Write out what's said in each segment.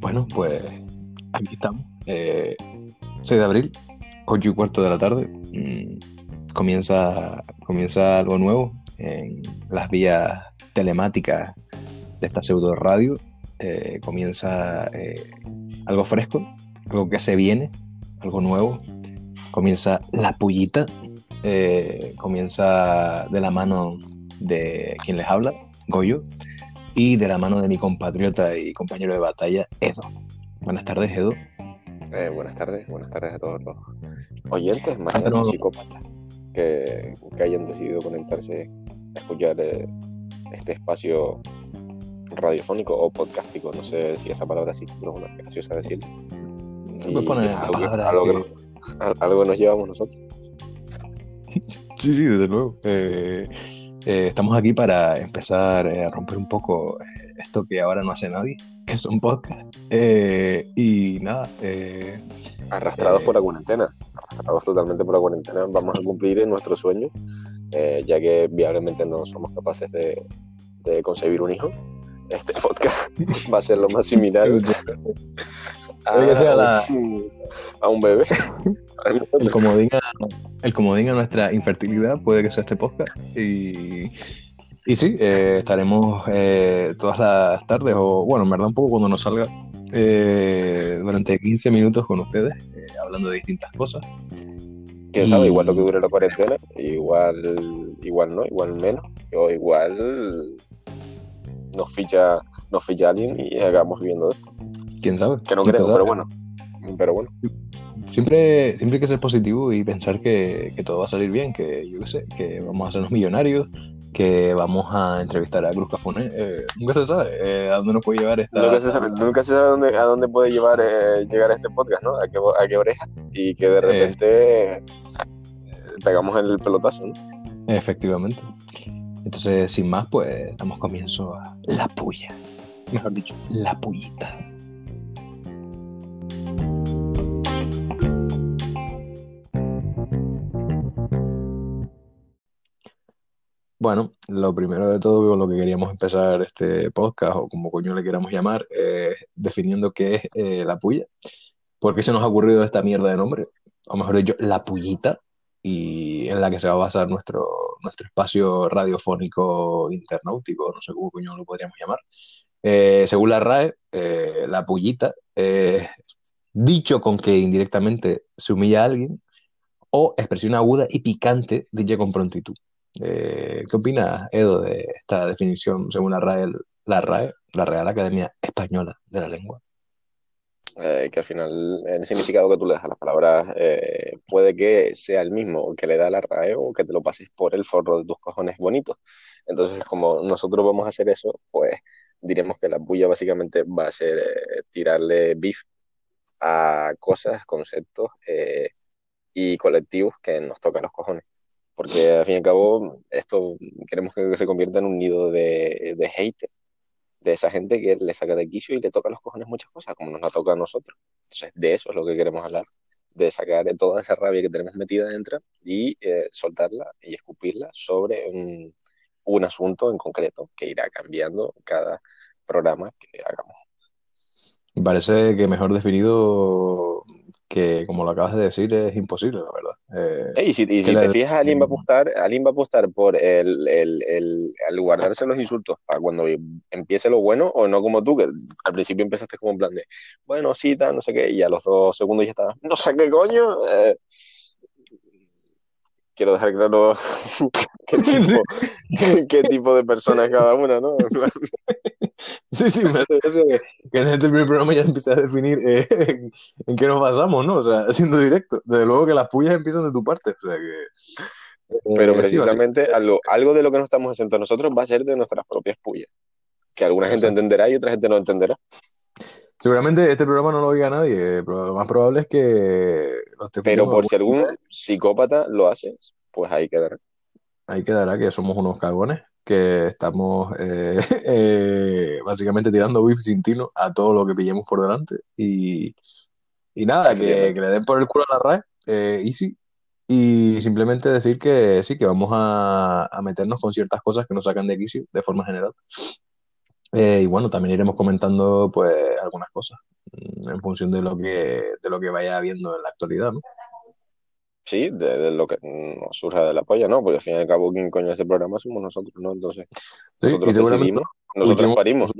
Bueno, pues aquí estamos. Eh, 6 de abril, 8 y cuarto de la tarde. Mm, comienza, comienza algo nuevo en las vías telemáticas de esta pseudo radio. Eh, comienza eh, algo fresco, algo que se viene, algo nuevo. Comienza la pullita. eh, comienza de la mano de quien les habla, Goyo, y de la mano de mi compatriota y compañero de batalla, Edo. Buenas tardes, Edo. Eh, buenas tardes, buenas tardes a todos los oyentes, más Ah, no. psicópatas que, que hayan decidido conectarse a escuchar eh, este espacio radiofónico o podcástico, no sé si esa palabra existe, pero es una graciosa decir. Puedes poner la algo, palabra algo que- que- al- algo nos llevamos nosotros. Sí, sí, desde luego. Eh, eh, estamos aquí para empezar eh, a romper un poco eh, esto que ahora no hace nadie, que es un podcast. Eh, y nada, Arrastrados por la cuarentena, arrastrados totalmente por la cuarentena, vamos a cumplir nuestro sueño, ya que viablemente no somos capaces de, de concebir un hijo. Este podcast va a ser lo más similar a, Puede que sea la- un, a un bebé. el comodín, a, el comodín a nuestra infertilidad puede que sea este podcast. Y, y sí, eh, estaremos eh, todas las tardes, o bueno, en verdad un poco cuando nos salga, eh, durante 15 minutos con ustedes, eh, hablando de distintas cosas. Y- sabe, igual lo que dure la cuarentena, igual, igual no, igual menos, o igual nos ficha, nos ficha alguien y hagamos viviendo de esto. ¿Quién sabe? Que no ¿Quién creo, pero bueno. Pero bueno. Siempre, siempre hay que ser positivo y pensar que, que todo va a salir bien, que yo qué sé, que vamos a hacernos millonarios, que vamos a entrevistar a Cruz Cafuné. Eh, nunca se sabe eh, a dónde nos puede llevar esta. Nunca se sabe, nunca se sabe a dónde, a dónde puede llevar, eh, llegar este podcast, ¿no? A qué, a qué oreja. Y que de repente pegamos el pelotazo, ¿no? Efectivamente. Entonces, sin más, pues damos comienzo a la puya. Mejor dicho, la pullita. Bueno, lo primero de todo, con lo que queríamos empezar este podcast, o como coño le queramos llamar, es definiendo qué es eh, la puya. ¿Por qué se nos ha ocurrido esta mierda de nombre? O mejor dicho, la pullita, y en la que se va a basar nuestro, nuestro espacio radiofónico internautico, no sé cómo coño lo podríamos llamar. Eh, según la RAE, eh, la pullita es dicho con que indirectamente se humilla a alguien o expresión aguda y picante dicha con prontitud. Eh, ¿qué opinas, Edo, de esta definición según la RAE, la RAE, la Real Academia Española de la Lengua? Eh, que al final el significado que tú le das a las palabras eh, puede que sea el mismo que le da la RAE o que te lo pases por el forro de tus cojones bonitos. Entonces, como nosotros vamos a hacer eso, pues diremos que la puya básicamente va a ser eh, tirarle beef a cosas, conceptos eh, y colectivos que nos tocan los cojones. Porque al fin y al cabo, esto queremos que se convierta en un nido de, de hater de esa gente que le saca de quicio y le toca los cojones muchas cosas, como nos la toca a nosotros. Entonces, de eso es lo que queremos hablar, de sacar toda esa rabia que tenemos metida dentro y eh, soltarla y escupirla sobre un, un asunto en concreto que irá cambiando cada programa que hagamos. Parece que mejor definido que, como lo acabas de decir, es imposible, la verdad. Eh, Y si, y si que te fijas, alguien va a apostar, alguien va a apostar por el, el, el, el guardarse los insultos para cuando empiece lo bueno, o no como tú, que al principio empezaste como en plan de, bueno, sí, tal, no sé qué, y a los dos segundos ya estabas, no sé qué coño. eh, quiero dejar claro qué tipo, qué tipo de persona es cada una, ¿no? Sí, sí, me hace gracia que, que en este primer programa ya empieza a definir eh, en, en qué nos basamos, ¿no? O sea, haciendo directo. Desde luego que las pullas empiezan de tu parte. O sea que. eh, Pero sí, precisamente algo, algo de lo que nos estamos haciendo nosotros va a ser de nuestras propias pullas. Que alguna gente entenderá y otra gente no entenderá. Seguramente este programa no lo oiga nadie, pero lo más probable es que lo esté Pero por si algún psicópata lo hace, pues ahí quedará. Ahí quedará que somos unos cagones, que estamos eh, eh, básicamente tirando beef sin tino a todo lo que pillemos por delante. Y, y nada, que, que le den por el culo a la RAE, eh, easy, Y simplemente decir que sí, que vamos a, a meternos con ciertas cosas que nos sacan de quicio de forma general. Eh, y bueno, también iremos comentando pues algunas cosas mm, en función de lo que, de lo que vaya viendo en la actualidad, ¿no? Sí, de, de lo que nos surja de la polla, ¿no? Porque al fin y al cabo, ¿quién coño este programa somos nosotros, ¿no? Entonces, Sí, nosotros decidimos, nosotros parimos.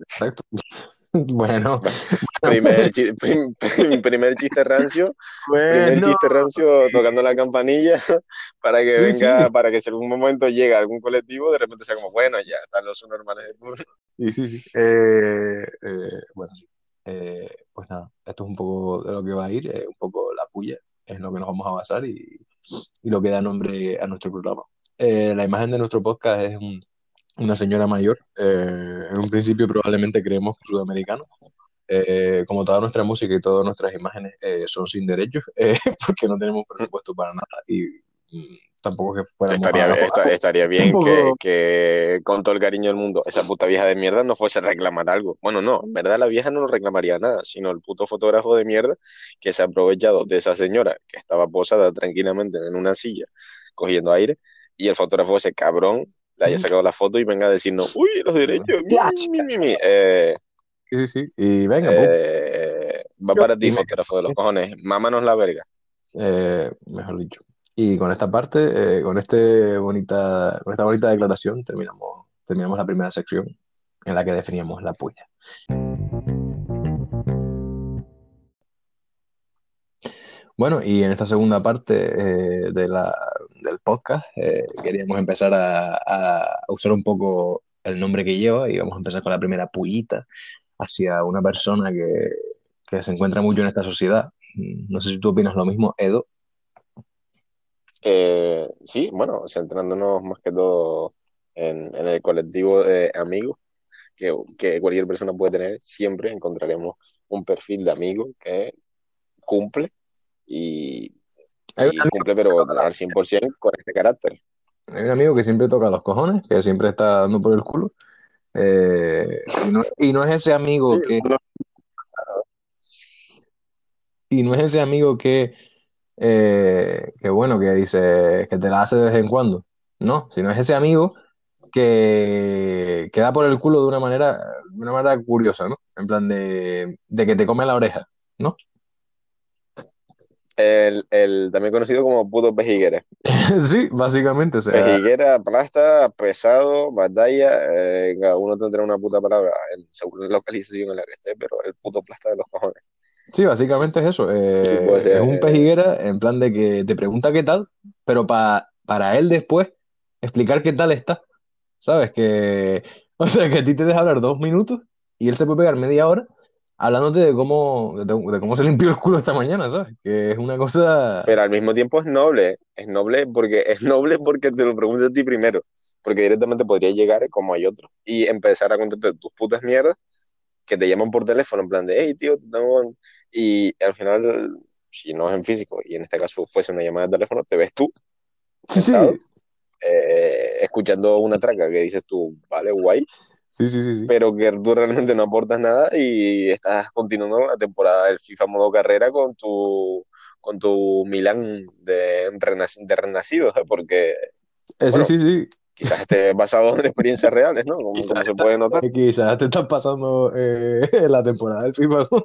Exacto. Bueno, Primer, chi- prim- prim- primer chiste rancio, primer bueno. chiste rancio tocando la campanilla para que Sí, venga, sí. para que si algún momento llega algún colectivo, de repente sea como, bueno, ya están los normales de turno. Y sí, sí. Eh, eh, bueno, sí. Eh, pues nada, esto es un poco de lo que va a ir, un poco la puya, es en lo que nos vamos a basar y, y lo que da nombre a nuestro programa. Eh, la imagen de nuestro podcast es un- una señora mayor, eh, en un principio probablemente creemos sudamericano. Eh, como toda nuestra música y todas nuestras imágenes eh, son sin derechos, eh, porque no tenemos presupuesto para nada y tampoco que Estaría, a- esta- estaría bien que, que, con todo el cariño del mundo, esa puta vieja de mierda no fuese a reclamar algo. Bueno, no, en verdad la vieja no reclamaría nada, sino el puto fotógrafo de mierda que se ha aprovechado de esa señora que estaba posada tranquilamente en una silla cogiendo aire y el fotógrafo ese cabrón le haya sacado la foto y venga a decirnos, uy, los derechos, mi, mi, mi, mi". Eh, Sí, sí, sí. Y venga, eh, va para ti, fotógrafo de los cojones, mámanos la verga. Eh, mejor dicho. Y con esta parte, eh, con este bonita, con esta bonita declaración, terminamos, la primera sección en la que definíamos la puya. Bueno, y en esta segunda parte eh, del podcast eh, queríamos empezar a, a usar un poco el nombre que lleva y vamos a empezar con la primera puyita hacia una persona que, que se encuentra mucho en esta sociedad. No sé si tú opinas lo mismo, Edo. Eh, sí, bueno, centrándonos más que todo en, en el colectivo de amigos que, que cualquier persona puede tener, siempre encontraremos un perfil de amigo que cumple y, Hay un y cumple pero al 100% con este carácter. Hay un amigo que siempre toca los cojones, que siempre está dando por el culo. Eh, y, no, y no es ese amigo que, y no es ese amigo que, eh, que bueno, que dice que te la hace de vez en cuando. No, sino es ese amigo que, que da por el culo de una manera, de una manera curiosa, ¿no? En plan de, de que te come la oreja, ¿no? El, el también conocido como puto pejiguera. Sí, básicamente, o sea, Pejiguera, plasta, pesado, batalla, eh, uno tendrá una puta palabra en, según la localización en la que esté, pero el puto plasta de los cojones. Sí, básicamente es eso. eh, Sí, es un pejiguera en plan de que te pregunta qué tal, pero pa- para él después explicar qué tal está. ¿Sabes? Que, o sea, que a ti te deja hablar dos minutos y él se puede pegar media hora hablándote de cómo, de, de cómo se limpió el culo esta mañana, ¿sabes? Que es una cosa... Pero al mismo tiempo es noble, es noble porque es noble porque te lo preguntas a ti primero, porque directamente podría llegar como hay otro y empezar a contarte tus putas mierdas que te llaman por teléfono en plan de, hey tío, no", y al final, si no es en físico y en este caso fuese una llamada de teléfono, te ves tú Sí, sí, eh, escuchando una traca que dices tú, vale, guay, sí, sí, sí, sí. pero que tú realmente no aportas nada y estás continuando la temporada del FIFA modo carrera con tu con tu Milán de, de renacidos, ¿eh? porque Eh, bueno, sí, sí, sí. Quizás esté basado en experiencias reales, ¿no? Como, como se puede notar. Eh, Quizás te estás pasando eh, la temporada del FIFA con,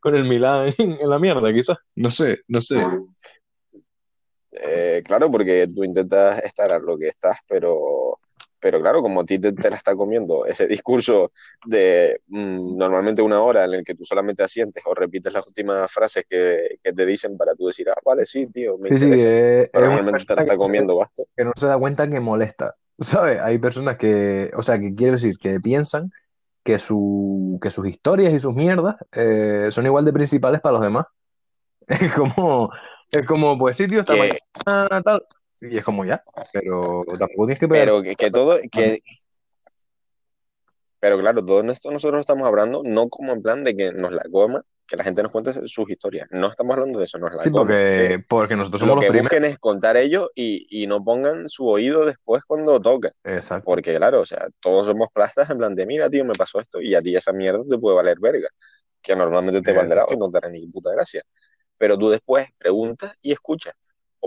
con el Milán en, en la mierda, quizás. No sé, no sé. Eh, claro, porque tú intentas estar a lo que estás, pero, pero claro, como a ti te, te la está comiendo ese discurso de mm, normalmente una hora en el que tú solamente asientes o repites las últimas frases que, que te dicen para tú decir, ah, vale, sí, tío, me Sí, sí, interesa. eh, pero realmente te la está comiendo, basta. que no se da cuenta que molesta. ¿Sabes? Hay personas que, o sea, que quiero decir, que piensan que, su, que sus historias y sus mierdas eh, son igual de principales para los demás. Es como, es como, pues sí, tío, esta mañana tal. Y es como ya, pero tampoco tienes que pegar. pero que, que todo, que, pero claro, todo esto nosotros estamos hablando no como en plan de que nos la coma, que la gente nos cuente sus historias. No estamos hablando de eso, nos la Sí, que- porque, porque nosotros somos lo los que primeros. busquen es contar ellos y, y no pongan su oído después cuando toca. Exacto. Porque, claro, o sea, todos somos plastas en plan de, mira, tío, me pasó esto, y a ti esa mierda te puede valer verga, que normalmente te valdrá o no te hará ni puta gracia. Pero tú después preguntas y escuchas.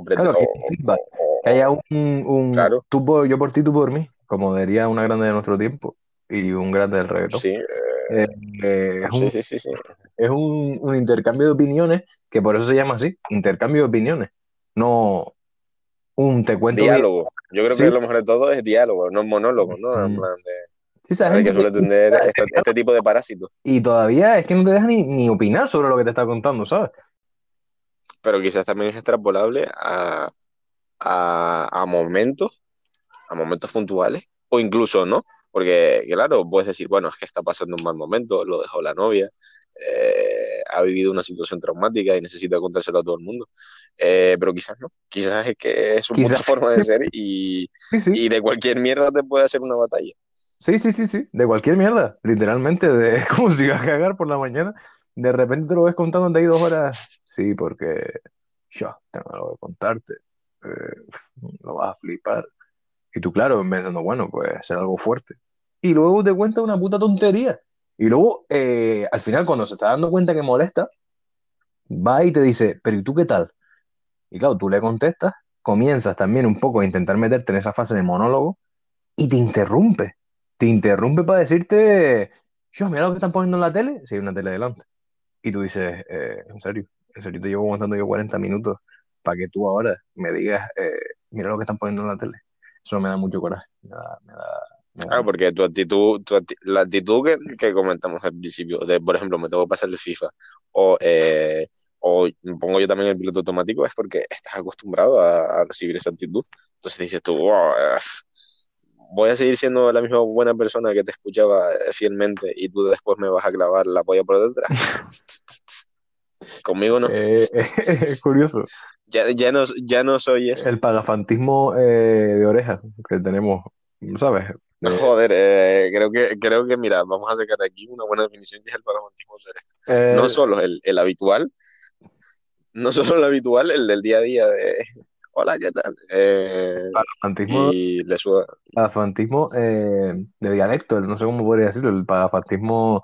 Claro, que o- haya o- feedback, o- que haya un, un Claro. tú por- yo por ti, tú por mí, como diría una grande de nuestro tiempo y un grande del reggaetón. sí, eh, Eh, es sí, un, sí, es un, un intercambio de opiniones que por eso se llama así, intercambio de opiniones, no un te cuento Diálogo. Yo creo que lo mejor de todo es diálogo, no monólogo, ¿no? En Mm. plan de, Sí, que suele tener este, este tipo de parásitos. y todavía es que no te deja ni, ni opinar sobre lo que te está contando, ¿sabes? Pero quizás también es extrapolable a, a, a momentos, a momentos puntuales, o incluso no. Porque, claro, puedes decir, bueno, es que está pasando un mal momento, lo dejó la novia, eh, ha vivido una situación traumática y necesita contárselo a todo el mundo. Eh, pero quizás no. Quizás es que es su puta Quizás. forma de ser y, Sí, sí. y de cualquier mierda te puede hacer una batalla. Sí, sí, sí, sí, de cualquier mierda, literalmente, de, como si vas a cagar por la mañana, de repente te lo ves contando de ahí dos horas, sí, porque yo tengo algo que contarte, eh, lo vas a flipar, y tú, claro, pensando, bueno, pues será algo fuerte, y luego te cuenta una puta tontería, y luego, eh, al final, cuando se está dando cuenta que molesta, va y te dice, pero ¿y tú qué tal? Y claro, tú le contestas, comienzas también un poco a intentar meterte en esa fase de monólogo, y te interrumpe. Te interrumpe para decirte, yo, mira lo que están poniendo en la tele, si hay una tele delante. Y tú dices, eh, en serio, en serio te llevo aguantando yo 40 minutos para que tú ahora me digas, eh, mira lo que están poniendo en la tele. Eso me da mucho coraje. Me da, me da, Claro, porque tu actitud, tu acti- la actitud que, comentamos al principio, de por ejemplo, me tengo que pasar el FIFA, o, eh, o pongo yo también el piloto automático, es porque estás acostumbrado a, a recibir esa actitud. Entonces dices tú, "Wow, voy a seguir siendo la misma buena persona que te escuchaba eh, fielmente y tú después me vas a clavar la polla por detrás. Conmigo no. Eh, es curioso. Ya, ya no, ya no soy ese. El pagafantismo eh, de orejas que tenemos, ¿sabes? No, joder, eh, creo que, creo que, mira, vamos a sacar aquí una buena definición que es el paramontismo Eh, no solo el, el habitual, no solo el habitual, el del día a día de hola, ¿qué tal? Eh, pagafantismo, y le suda. pagafantismo eh, de dialecto, no sé cómo podría decirlo, el pagafantismo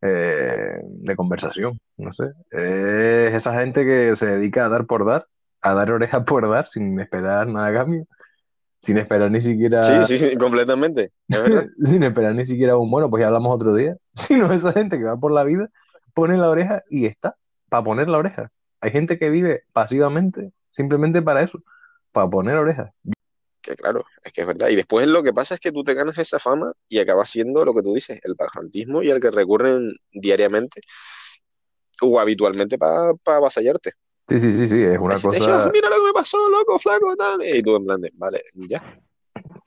eh, de conversación, no sé. Es esa gente que se dedica a dar por dar, a dar orejas por dar, sin esperar nada a cambio, sin esperar ni siquiera, Sí, sí, sí, completamente. Sin esperar ni siquiera un bueno, pues ya hablamos otro día, sino esa gente que va por la vida, pone la oreja y está, para poner la oreja. Hay gente que vive pasivamente, simplemente para eso, para poner orejas. Que claro, es que es verdad. Y después lo que pasa es que tú te ganas esa fama y acabas siendo lo que tú dices, el pajantismo y el que recurren diariamente o habitualmente para avasallarte. Sí, sí, sí, sí, es una cosa... "Yo, mira lo que me pasó, loco, flaco, tal. Y tú en plan de, vale, ya.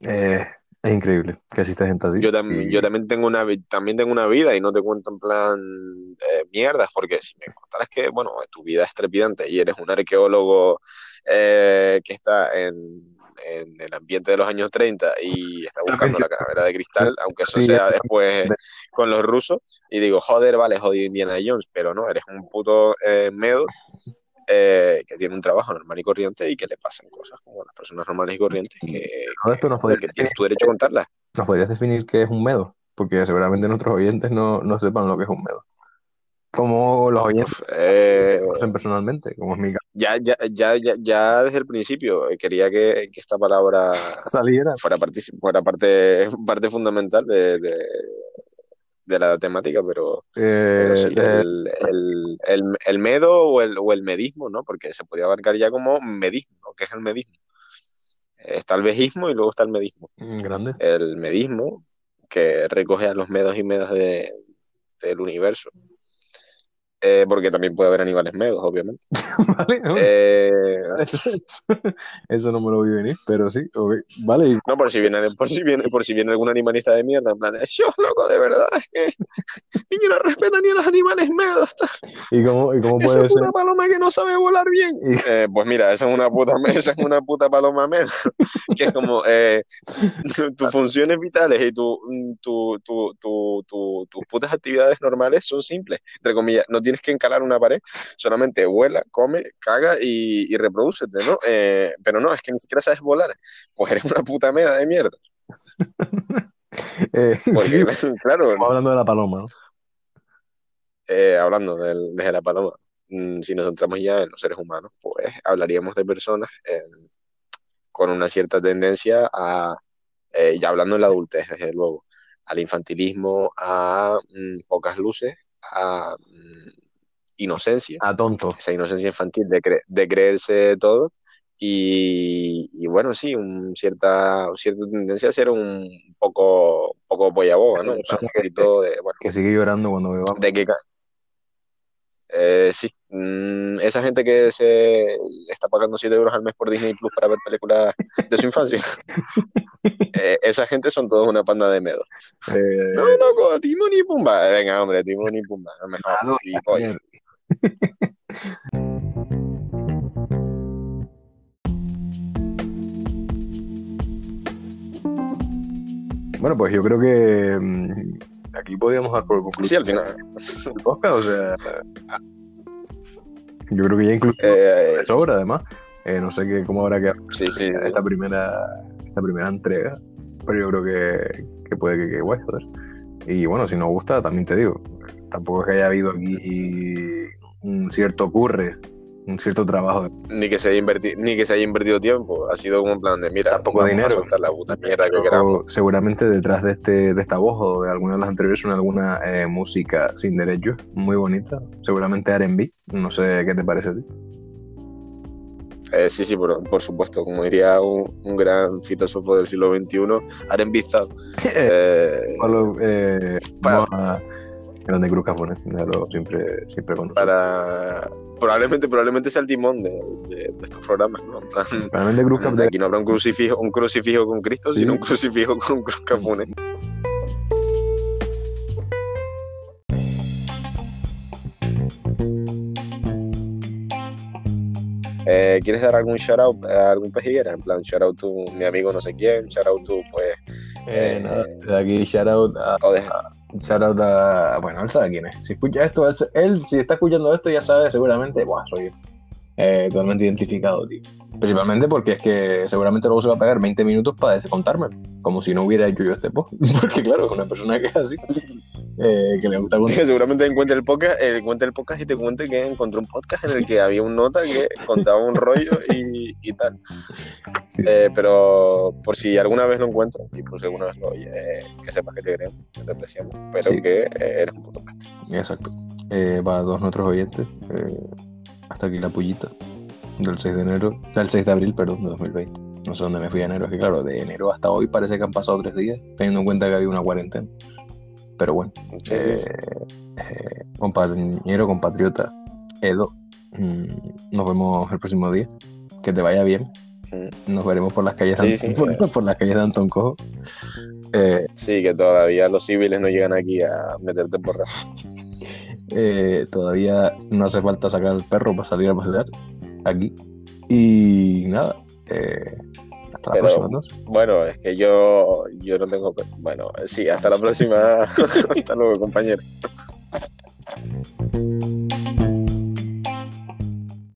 Eh, es increíble que exista gente así. Yo, tam- Y- yo también tengo una también tengo una vida y no te cuento en plan eh, mierdas, porque si me contaras que, bueno, tu vida es trepidante y eres un arqueólogo eh, que está en, en el ambiente de los años 30 y está buscando la calavera de cristal, aunque eso sea es- después con los rusos, y digo, joder, vale, jodido Indiana Jones, pero no, eres un puto eh, medo eh, que tiene un trabajo normal y corriente y que le pasan cosas como a las personas normales y corrientes que, Todo esto nos podría que tienes tu derecho a contarlas. ¿Nos podrías definir qué es un medo? Porque seguramente nuestros oyentes no, no sepan lo que es un medo. Como los oyentes Uf, eh, lo conocen personalmente, como es mi caso. ya, ya, ya, ya, ya desde el principio eh, quería que, que esta palabra Saliera. fuera, partic- fuera parte, parte fundamental de, de, de la temática, pero Eh, sí, eh, el, el, el, el medo o el, o el medismo, ¿no? Porque se podía abarcar ya como medismo, ¿no? ¿Qué es el medismo? Está el vejismo y luego está el medismo. grande. El medismo, que recoge a los medos y medas de, del universo. Eh, porque también puede haber animales medos, obviamente. Vale, ¿no? Eh, Eso, eso no me lo vi venir, pero sí. ok. Vale, y- No, por si viene, por si viene, por si viene algún animalista de mierda, en plan, yo, loco, de verdad, es que niño no respeta ni a los animales medos, ¿y cómo, y cómo esa puede ser? puta paloma que no sabe volar bien. Y- Eh, pues mira, esa es una puta, esa es una puta paloma medo, que es como eh, tus funciones vitales y tu, tu, tu, tu, tu- tus putas actividades normales son simples, entre comillas, no tienes que encalar una pared, solamente vuela, come, caga y, y reprodúcete, ¿no? Eh, pero no, es que ni siquiera sabes volar, pues eres una puta meda de mierda. eh, Porque, sí, claro, estamos hablando de la paloma, ¿no? eh, hablando del- de la paloma. mm, si nos centramos ya en los seres humanos, pues hablaríamos de personas em, con una cierta tendencia a, eh, ya hablando en la adultez, desde luego, al infantilismo, a mm, pocas luces, a mm, inocencia. A tonto. Esa inocencia infantil de, cre- de creerse todo. Y, y bueno, sí, un cierta, cierta tendencia a ser un poco, un poco polla boba, ¿no? Un poquito de, bueno, Que sigue llorando cuando beba. de que... Eh, sí, Mm, esa gente que se está pagando 7 euros al mes por Disney Plus para ver películas de su infancia, Eh, esa gente son todos una panda de medos. Eh, No, no, co- Timón y Pumba. Venga, hombre, Timón y Pumba. Mejor. Claro, gilipollas. Bueno, pues yo creo que mm, aquí podíamos dar por concluido Sí, al final. el podcast, o sea, yo creo que ya incluso Eh, sobra, además. Eh, no sé qué, cómo habrá quedado sí, sí. sí. esta primera, esta primera entrega, pero yo creo que, que puede que quede guay, joder. Y bueno, si nos gusta, también te digo, tampoco es que haya habido aquí un cierto curre, un cierto trabajo Ni que se haya invertido, ni que se haya invertido tiempo. Ha sido como en plan de, mira, vamos dinero. a soltar la puta mierda que queramos. Pero seguramente detrás de este de esta voz o de alguna de las anteriores son alguna eh, música sin derechos muy bonita, seguramente R&B, no sé qué te parece a ti. Eh, sí, sí, por, por supuesto. Como diría un, un gran filósofo del siglo XXI, Aren Bizarro. Eh, Pablo, eh, Para- Grande Cruz Cafones, siempre siempre conozco. para probablemente probablemente sea el timón de, de- de estos programas ¿no? En plan, Cruz Cafones aquí no habrá un crucifijo un crucifijo con Cristo Sí. sino un crucifijo con Cruz Cafunes Eh, ¿Quieres dar algún shout out a algún pejiguera? En plan, shout out to mi amigo no sé quién, shout out to, pues, Eh, eh, nada, de aquí shout out a, joder, shout out a- bueno, él sabe quién es. Si escucha esto, él, él, si está escuchando esto ya sabe seguramente, buah, soy. Eh, totalmente identificado, tío. Principalmente porque es que seguramente luego se va a pegar 20 minutos para contarme, como si no hubiera hecho yo este post. Porque claro, es una persona que es así, eh, que le gusta contar. que seguramente encuentre el podcast, eh, encuentre el podcast y te cuente que encontró un podcast en el que había un nota que contaba un rollo y, y tal. Sí, sí. Eh, pero por si alguna vez lo encuentro y por si alguna vez lo oye, eh, que sepas que te queremos, que te apreciamos, pero Sí. que eh, eres un puto pestre. Exacto. Eh, para todos nuestros oyentes, eh, hasta aquí la pullita del 6 de enero, del 6 de abril, perdón, de 2020. No sé dónde me fui a enero, es que claro, de enero hasta hoy parece que han pasado tres días, teniendo en cuenta que había una cuarentena. Pero bueno, Sí, sí, sí. eh, eh, compañero, compatriota, Edo, mm, nos vemos el próximo día. Que te vaya bien. Mm. Nos veremos por las calles, Sí, por, por las calles de Anton Cojo. Eh, Sí, que todavía los civiles no llegan aquí a meterte por todavía no hace falta sacar al perro para salir a pasear aquí. Y nada, eh, hasta la próxima. Bueno, es que yo, yo no tengo. Bueno, sí, hasta la próxima. hasta luego, compañero.